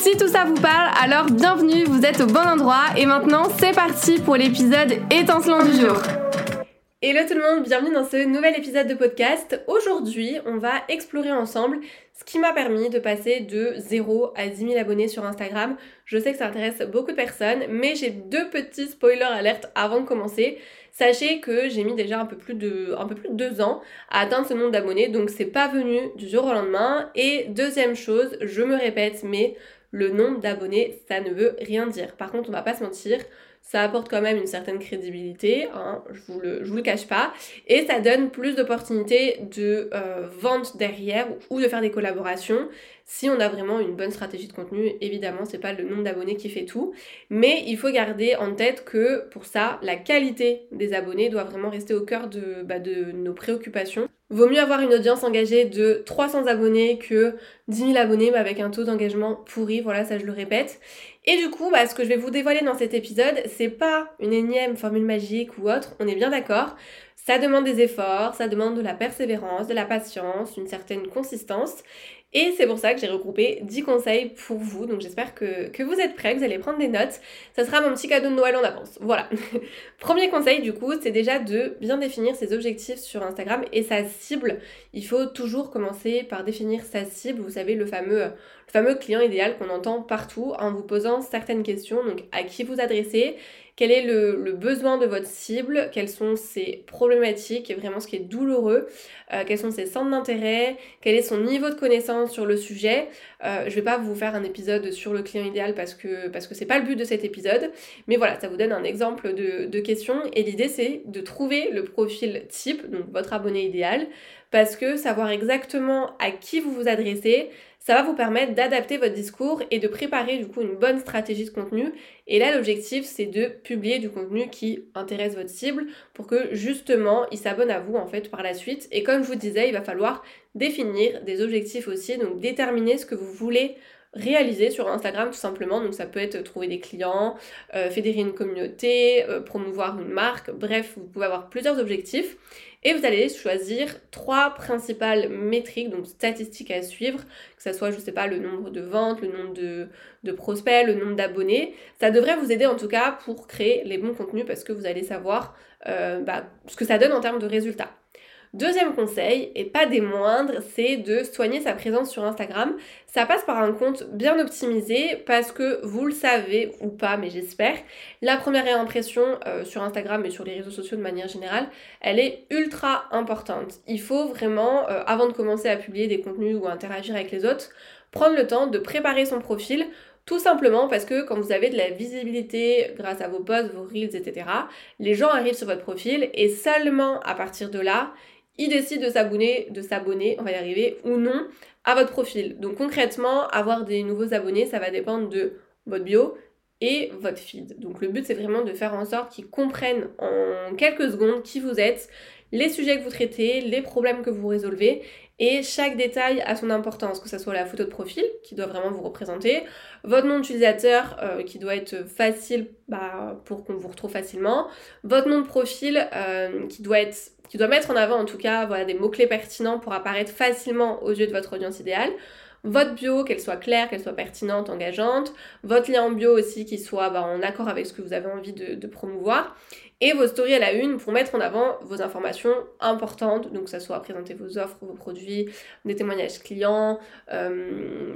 Si tout ça vous parle, alors bienvenue, vous êtes au bon endroit et maintenant c'est parti pour l'épisode étincelant du jour. Hello tout le monde, bienvenue dans ce nouvel épisode de podcast. Aujourd'hui, on va explorer ensemble ce qui m'a permis de passer de 0 à 10 000 abonnés sur Instagram. Je sais que ça intéresse beaucoup de personnes, mais j'ai deux petits spoilers alertes avant de commencer. Sachez que j'ai mis déjà un peu plus de un peu plus de deux ans à atteindre ce nombre d'abonnés, donc c'est pas venu du jour au lendemain. Et deuxième chose, je me répète, mais le nombre d'abonnés, ça ne veut rien dire. Par contre, on va pas se mentir, ça apporte quand même une certaine crédibilité, hein, je vous le, vous le cache pas, et ça donne plus d'opportunités de euh, vente derrière ou de faire des collaborations si on a vraiment une bonne stratégie de contenu. Évidemment, c'est pas le nombre d'abonnés qui fait tout, mais il faut garder en tête que pour ça, la qualité des abonnés doit vraiment rester au cœur de, bah, de nos préoccupations. Vaut mieux avoir une audience engagée de 300 abonnés que 10 000 abonnés mais avec un taux d'engagement pourri, voilà, ça je le répète. Et du coup, bah, ce que je vais vous dévoiler dans cet épisode, c'est pas une énième formule magique ou autre, on est bien d'accord. Ça demande des efforts, ça demande de la persévérance, de la patience, une certaine consistance. Et c'est pour ça que j'ai regroupé 10 conseils pour vous. Donc j'espère que, que, vous êtes prêts, que vous allez prendre des notes. Ça sera mon petit cadeau de Noël en avance. Voilà. Premier conseil du coup, c'est déjà de bien définir ses objectifs sur Instagram et sa cible. Il faut toujours commencer par définir sa cible. Vous savez, le fameux, le fameux client idéal qu'on entend partout en vous posant certaines questions. Donc à qui vous adressez? Quel est le, besoin de votre cible, quelles sont ses problématiques? Et vraiment ce qui est douloureux, euh, quels sont ses centres d'intérêt, quel est son niveau de connaissance sur le sujet? Euh, je vais pas vous faire un épisode sur le client idéal parce que parce que c'est pas le but de cet épisode, mais voilà, ça vous donne un exemple de, de questions et l'idée c'est de trouver le profil type, donc votre abonné idéal, parce que savoir exactement à qui vous vous adressez, ça va vous permettre d'adapter votre discours et de préparer du coup une bonne stratégie de contenu. Et là, l'objectif, c'est de publier du contenu qui intéresse votre cible pour que justement, il s'abonne à vous en fait par la suite. Et comme je vous disais, il va falloir définir des objectifs aussi, donc déterminer ce que vous voulez réaliser sur Instagram tout simplement. Donc ça peut être trouver des clients, euh, fédérer une communauté, euh, promouvoir une marque, bref, vous pouvez avoir plusieurs objectifs. Et vous allez choisir trois principales métriques, donc statistiques à suivre, que ce soit, je sais pas, le nombre de ventes, le nombre de, prospects, le nombre d'abonnés. Ça devrait vous aider en tout cas pour créer les bons contenus parce que vous allez savoir euh, bah, ce que ça donne en termes de résultats. Deuxième conseil, et pas des moindres, c'est de soigner sa présence sur Instagram. Ça passe par un compte bien optimisé parce que vous le savez ou pas, mais j'espère, la première impression euh, sur Instagram et sur les réseaux sociaux de manière générale, elle est ultra importante. Il faut vraiment, euh, avant de commencer à publier des contenus ou à interagir avec les autres, prendre le temps de préparer son profil tout simplement parce que quand vous avez de la visibilité grâce à vos posts, vos reels, etc., les gens arrivent sur votre profil et seulement à partir de là, il décide de s'abonner, de s'abonner, on va y arriver, ou non, à votre profil. Donc concrètement, avoir des nouveaux abonnés, ça va dépendre de votre bio et votre feed. Donc le but, c'est vraiment de faire en sorte qu'ils comprennent en quelques secondes qui vous êtes, les sujets que vous traitez, les problèmes que vous résolvez et chaque détail a son importance, que ce soit la photo de profil qui doit vraiment vous représenter, votre nom d'utilisateur euh, qui doit être facile bah, pour qu'on vous retrouve facilement, votre nom de profil euh, qui doit mettre en avant en tout cas des mots-clés pertinents pour apparaître facilement aux yeux de votre audience idéale, votre bio, qu'elle soit claire, qu'elle soit pertinente, engageante, votre lien en bio aussi qui soit bah, en accord avec ce que vous avez envie de, promouvoir, et vos stories à la une pour mettre en avant vos informations importantes, donc que ça soit présenter vos offres, vos produits, des témoignages clients, euh,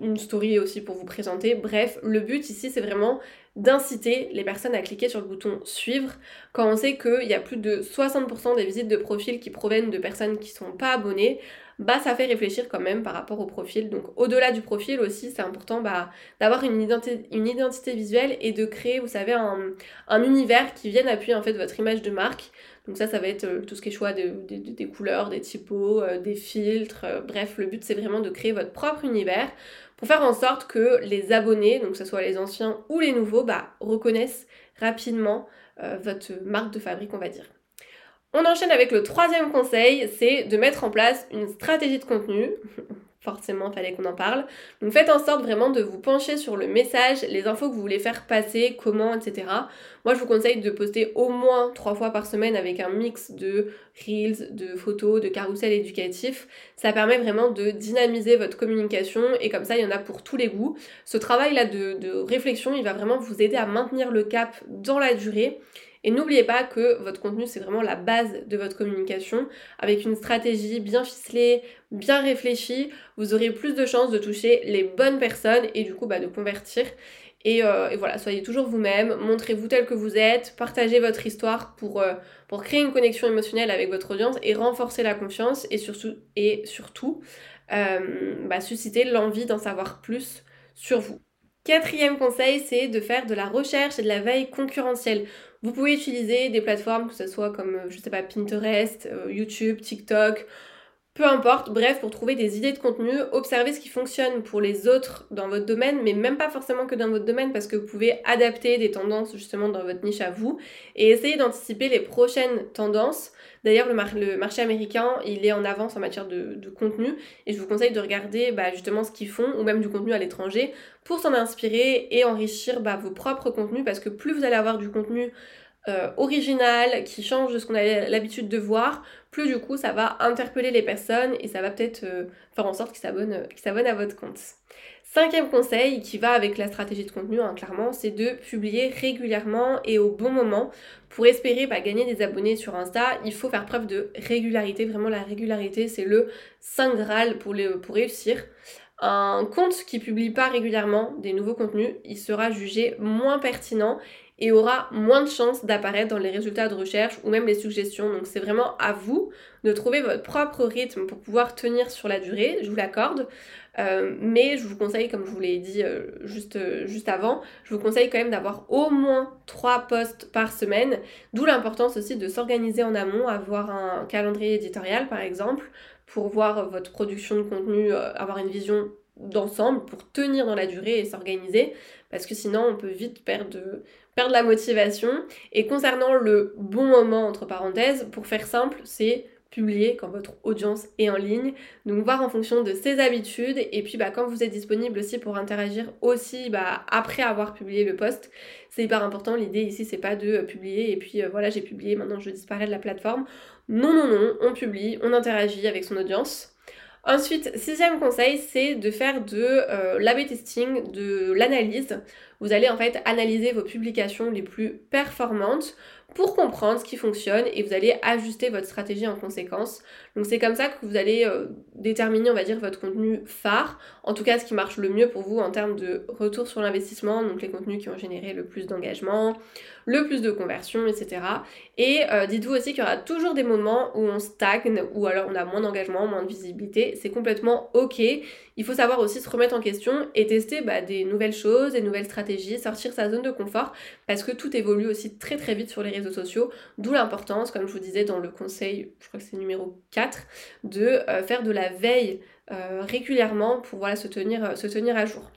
une story aussi pour vous présenter. Bref, le but ici c'est vraiment d'inciter les personnes à cliquer sur le bouton suivre. Quand on sait qu'il y a plus de 60% des visites de profil qui proviennent de personnes qui sont pas abonnées bah ça fait réfléchir quand même par rapport au profil. Donc au-delà du profil aussi, c'est important bah, d'avoir une identité, visuelle et de créer, vous savez, un, un univers qui vienne appuyer en fait votre image de marque. Donc ça, ça va être tout ce qui est choix des couleurs, des typos, des filtres. bref, le but c'est vraiment de créer votre propre univers pour faire en sorte que les abonnés, donc que ce soit les anciens ou les nouveaux, bah, reconnaissent rapidement votre marque de fabrique, on va dire. On enchaîne avec le troisième conseil, c'est de mettre en place une stratégie de contenu. Forcément, fallait qu'on en parle. Donc faites en sorte vraiment de vous pencher sur le message, les infos que vous voulez faire passer, comment, etc. Moi, je vous conseille de poster au moins trois fois par semaine avec un mix de reels, de photos, de carousels éducatifs. Ça permet vraiment de dynamiser votre communication et comme ça, il y en a pour tous les goûts. Ce travail-là de réflexion, il va vraiment vous aider à maintenir le cap dans la durée et n'oubliez pas que votre contenu, c'est vraiment la base de votre communication. Avec une stratégie bien ficelée, bien réfléchie, vous aurez plus de chances de toucher les bonnes personnes et du coup bah, de convertir. Euh, et, voilà, soyez toujours vous-même, montrez-vous tel que vous êtes, partagez votre histoire pour, euh, pour créer une connexion émotionnelle avec votre audience et renforcer la confiance et surtout, et surtout euh, bah, susciter l'envie d'en savoir plus sur vous. Quatrième conseil, c'est de faire de la recherche et de la veille concurrentielle. Vous pouvez utiliser des plateformes, que ce soit comme, euh, je sais pas, Pinterest, euh, YouTube, TikTok, peu importe, bref, pour trouver des idées de contenu, observez ce qui fonctionne pour les autres dans votre domaine, mais même pas forcément que dans votre domaine, parce que vous pouvez adapter des tendances justement dans votre niche à vous, et essayer d'anticiper les prochaines tendances. D'ailleurs, le, marché américain, il est en avance en matière de, contenu et je vous conseille de regarder bah, justement ce qu'ils font ou même du contenu à l'étranger pour s'en inspirer et enrichir bah, vos propres contenus parce que plus vous allez avoir du contenu euh, original qui change de ce qu'on a l'habitude de voir, plus du coup ça va interpeller les personnes et ça va peut-être euh, faire en sorte qu'ils s'abonnent à votre compte. Cinquième conseil qui va avec la stratégie de contenu, hein, clairement, c'est de publier régulièrement et au bon moment. Pour espérer bah, gagner des abonnés sur Insta, il faut faire preuve de régularité. Vraiment, la régularité, c'est le saint graal pour, pour réussir. Un compte qui publie pas régulièrement des nouveaux contenus, il sera jugé moins pertinent et aura moins de chances d'apparaître dans les résultats de recherche ou même les suggestions. Donc c'est vraiment à vous de trouver votre propre rythme pour pouvoir tenir sur la durée, je vous l'accorde. Euh, mais je vous conseille, comme je vous l'ai dit euh, juste, euh, juste avant, je vous conseille quand même d'avoir au moins 3 posts par semaine, d'où l'importance aussi de s'organiser en amont, avoir un calendrier éditorial par exemple, pour voir votre production de contenu, avoir une vision d'ensemble pour tenir dans la durée et s'organiser parce que sinon on peut vite perdre, la motivation et concernant le bon moment entre parenthèses pour faire simple c'est publier quand votre audience est en ligne. Donc voir en fonction de ses habitudes et puis bah, quand vous êtes disponible aussi pour interagir aussi bah, après avoir publié le post. C'est hyper important. L'idée ici c'est pas de publier et puis euh, voilà j'ai publié maintenant je disparais de la plateforme. Non non non, on publie, on interagit avec son audience. Ensuite, sixième conseil, c'est de faire de euh, testing, de l'analyse. Vous allez en fait analyser vos publications les plus performantes pour comprendre ce qui fonctionne et vous allez ajuster votre stratégie en conséquence. Donc c'est comme ça que vous allez euh, déterminer, on va dire, votre contenu phare, en tout cas ce qui marche le mieux pour vous en termes de retour sur l'investissement, donc les contenus qui ont généré le plus d'engagement, le plus de conversion, etc. Et euh, dites-vous aussi qu'il y aura toujours des moments où on stagne ou alors on a moins d'engagement, moins de visibilité, c'est complètement ok. Il faut savoir aussi se remettre en question et tester bah, des nouvelles choses, des nouvelles stratégies, sortir sa zone de confort parce que tout évolue aussi très très vite sur les réseaux sociaux, d'où l'importance, comme je vous disais dans le conseil, je crois que c'est numéro 4, de euh, faire de la veille euh, régulièrement pour voilà, se, tenir, euh, se tenir à jour.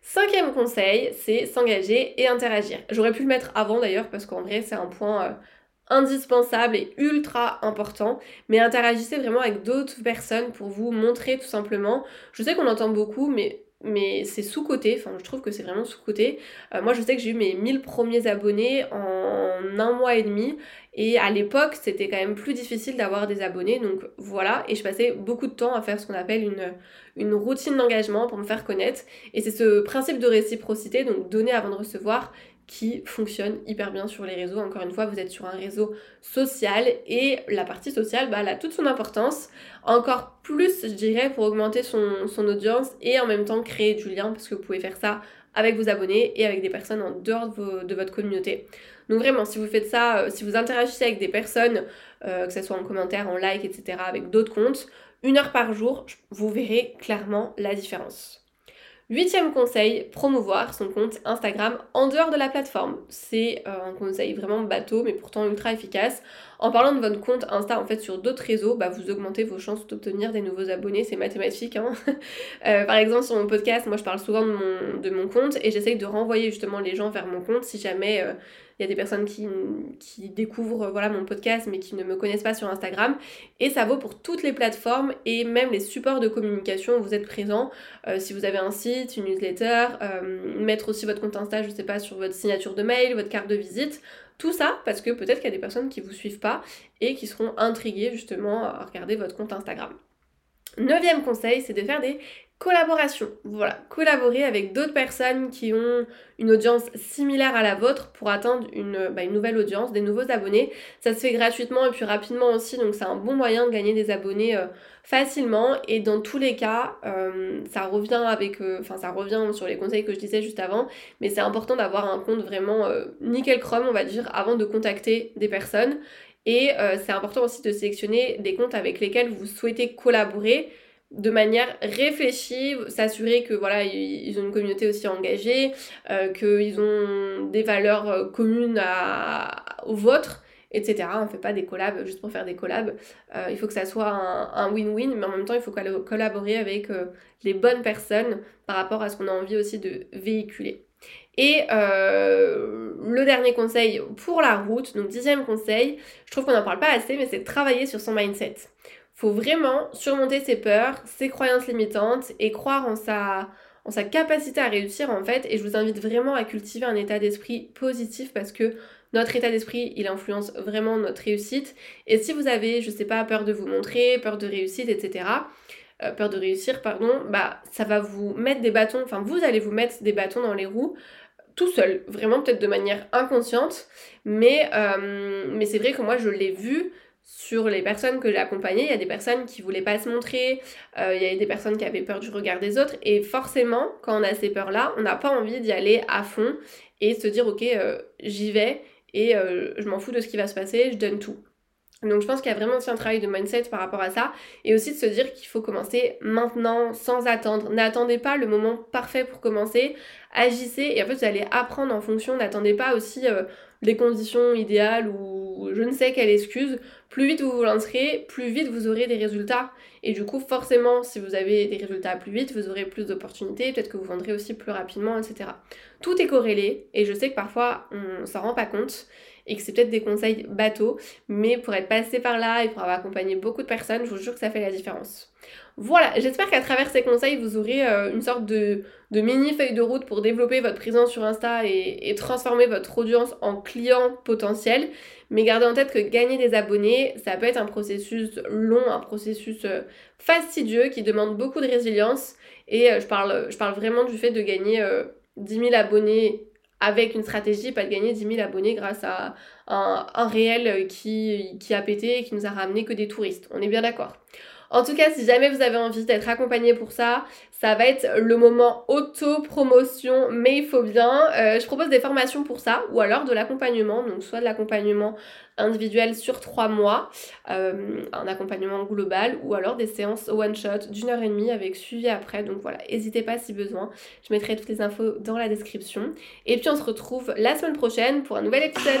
Cinquième conseil, c'est s'engager et interagir. J'aurais pu le mettre avant d'ailleurs parce qu'en vrai c'est un point indispensable et ultra important, mais interagissez vraiment avec d'autres personnes pour vous montrer tout simplement. Je sais qu'on entend beaucoup, mais mais c'est sous-côté, enfin je trouve que c'est vraiment sous-côté. Euh, moi je sais que j'ai eu mes 1000 premiers abonnés en un mois et demi. Et à l'époque c'était quand même plus difficile d'avoir des abonnés. Donc voilà. Et je passais beaucoup de temps à faire ce qu'on appelle une, une routine d'engagement pour me faire connaître. Et c'est ce principe de réciprocité donc donner avant de recevoir qui fonctionne hyper bien sur les réseaux. Encore une fois, vous êtes sur un réseau social et la partie sociale, bah, elle a toute son importance. Encore plus, je dirais, pour augmenter son, audience et en même temps créer du lien parce que vous pouvez faire ça avec vos abonnés et avec des personnes en dehors de, votre communauté. Donc vraiment, si vous faites ça, euh, si vous interagissez avec des personnes, euh, que ce soit en commentaire, en like, etc., avec d'autres comptes, une heure par jour, vous verrez clairement la différence. Huitième conseil, promouvoir son compte Instagram en dehors de la plateforme. C'est euh, un conseil vraiment bateau mais pourtant ultra efficace. En parlant de votre compte Insta en fait sur d'autres réseaux, bah, vous augmentez vos chances d'obtenir des nouveaux abonnés, c'est mathématique. Hein euh, par exemple sur mon podcast, moi je parle souvent de mon, compte et j'essaye de renvoyer justement les gens vers mon compte si jamais euh, il y a des personnes qui, découvrent voilà, mon podcast mais qui ne me connaissent pas sur Instagram. Et ça vaut pour toutes les plateformes et même les supports de communication où vous êtes présent. Euh, si vous avez un site, une newsletter, euh, mettre aussi votre compte Insta, je sais pas, sur votre signature de mail, votre carte de visite. Tout ça parce que peut-être qu'il y a des personnes qui vous suivent pas et qui seront intriguées justement à regarder votre compte Instagram. Neuvième conseil, c'est de faire des Collaboration. Voilà, collaborer avec d'autres personnes qui ont une audience similaire à la vôtre pour atteindre une, bah, nouvelle audience, des nouveaux abonnés. Ça se fait gratuitement et puis rapidement aussi, donc c'est un bon moyen de gagner des abonnés euh, facilement. Et dans tous les cas, euh, ça revient avec, euh, enfin ça revient sur les conseils que je disais juste avant, mais c'est important d'avoir un compte vraiment nickel chrome, on va dire, avant de contacter des personnes. Et c'est important aussi de sélectionner des comptes avec lesquels vous souhaitez collaborer de manière réfléchie, s'assurer que voilà ils ont une communauté aussi engagée, euh, qu'ils ont des valeurs euh, communes à, aux vôtres, etc. On ne fait pas des collabs juste pour faire des collabs. Euh, il faut que ça soit un win-win, mais en même temps il faut collaborer avec les bonnes personnes par rapport à ce qu'on a envie aussi de véhiculer. Et le dernier conseil pour la route, donc dixième conseil, je trouve qu'on n'en parle pas assez, mais c'est travailler sur son mindset faut vraiment surmonter ses peurs, ses croyances limitantes et croire en sa, en sa capacité à réussir en fait. Et je vous invite vraiment à cultiver un état d'esprit positif parce que notre état d'esprit, il influence vraiment notre réussite. Et si vous avez, je sais pas, peur de vous montrer, peur de réussite, etc., euh, peur de réussir, pardon, bah ça va vous mettre des bâtons, enfin vous allez vous mettre des bâtons dans les roues tout seul, vraiment peut-être de manière inconsciente, mais, euh, mais c'est vrai que moi je l'ai vu sur les personnes que j'ai accompagnées, il y a des personnes qui voulaient pas se montrer, euh, il y a des personnes qui avaient peur du regard des autres, et forcément, quand on a ces peurs-là, on n'a pas envie d'y aller à fond et se dire ok, euh, j'y vais et euh, je m'en fous de ce qui va se passer, je donne tout. Donc je pense qu'il y a vraiment aussi un travail de mindset par rapport à ça et aussi de se dire qu'il faut commencer maintenant sans attendre. N'attendez pas le moment parfait pour commencer, agissez et en fait vous allez apprendre en fonction, n'attendez pas aussi les conditions idéales ou je ne sais quelle excuse, plus vite vous vous lancerez, plus vite vous aurez des résultats. Et du coup, forcément, si vous avez des résultats plus vite, vous aurez plus d'opportunités, peut-être que vous vendrez aussi plus rapidement, etc. Tout est corrélé, et je sais que parfois on s'en rend pas compte, et que c'est peut-être des conseils bateaux, mais pour être passé par là et pour avoir accompagné beaucoup de personnes, je vous jure que ça fait la différence. Voilà, j'espère qu'à travers ces conseils, vous aurez euh, une sorte de, mini feuille de route pour développer votre présence sur Insta et, transformer votre audience en client potentiel. Mais gardez en tête que gagner des abonnés, ça peut être un processus long, un processus euh, fastidieux qui demande beaucoup de résilience. Et euh, je, parle, je parle vraiment du fait de gagner 10 000 abonnés avec une stratégie, pas de gagner 10 000 abonnés grâce à un, réel qui, qui a pété et qui nous a ramené que des touristes. On est bien d'accord. En tout cas, si jamais vous avez envie d'être accompagné pour ça, ça va être le moment auto-promotion, mais il faut bien. Euh, je propose des formations pour ça, ou alors de l'accompagnement, donc soit de l'accompagnement individuel sur trois mois, euh, un accompagnement global, ou alors des séances one-shot d'une heure et demie avec suivi après. Donc voilà, n'hésitez pas si besoin. Je mettrai toutes les infos dans la description. Et puis on se retrouve la semaine prochaine pour un nouvel épisode.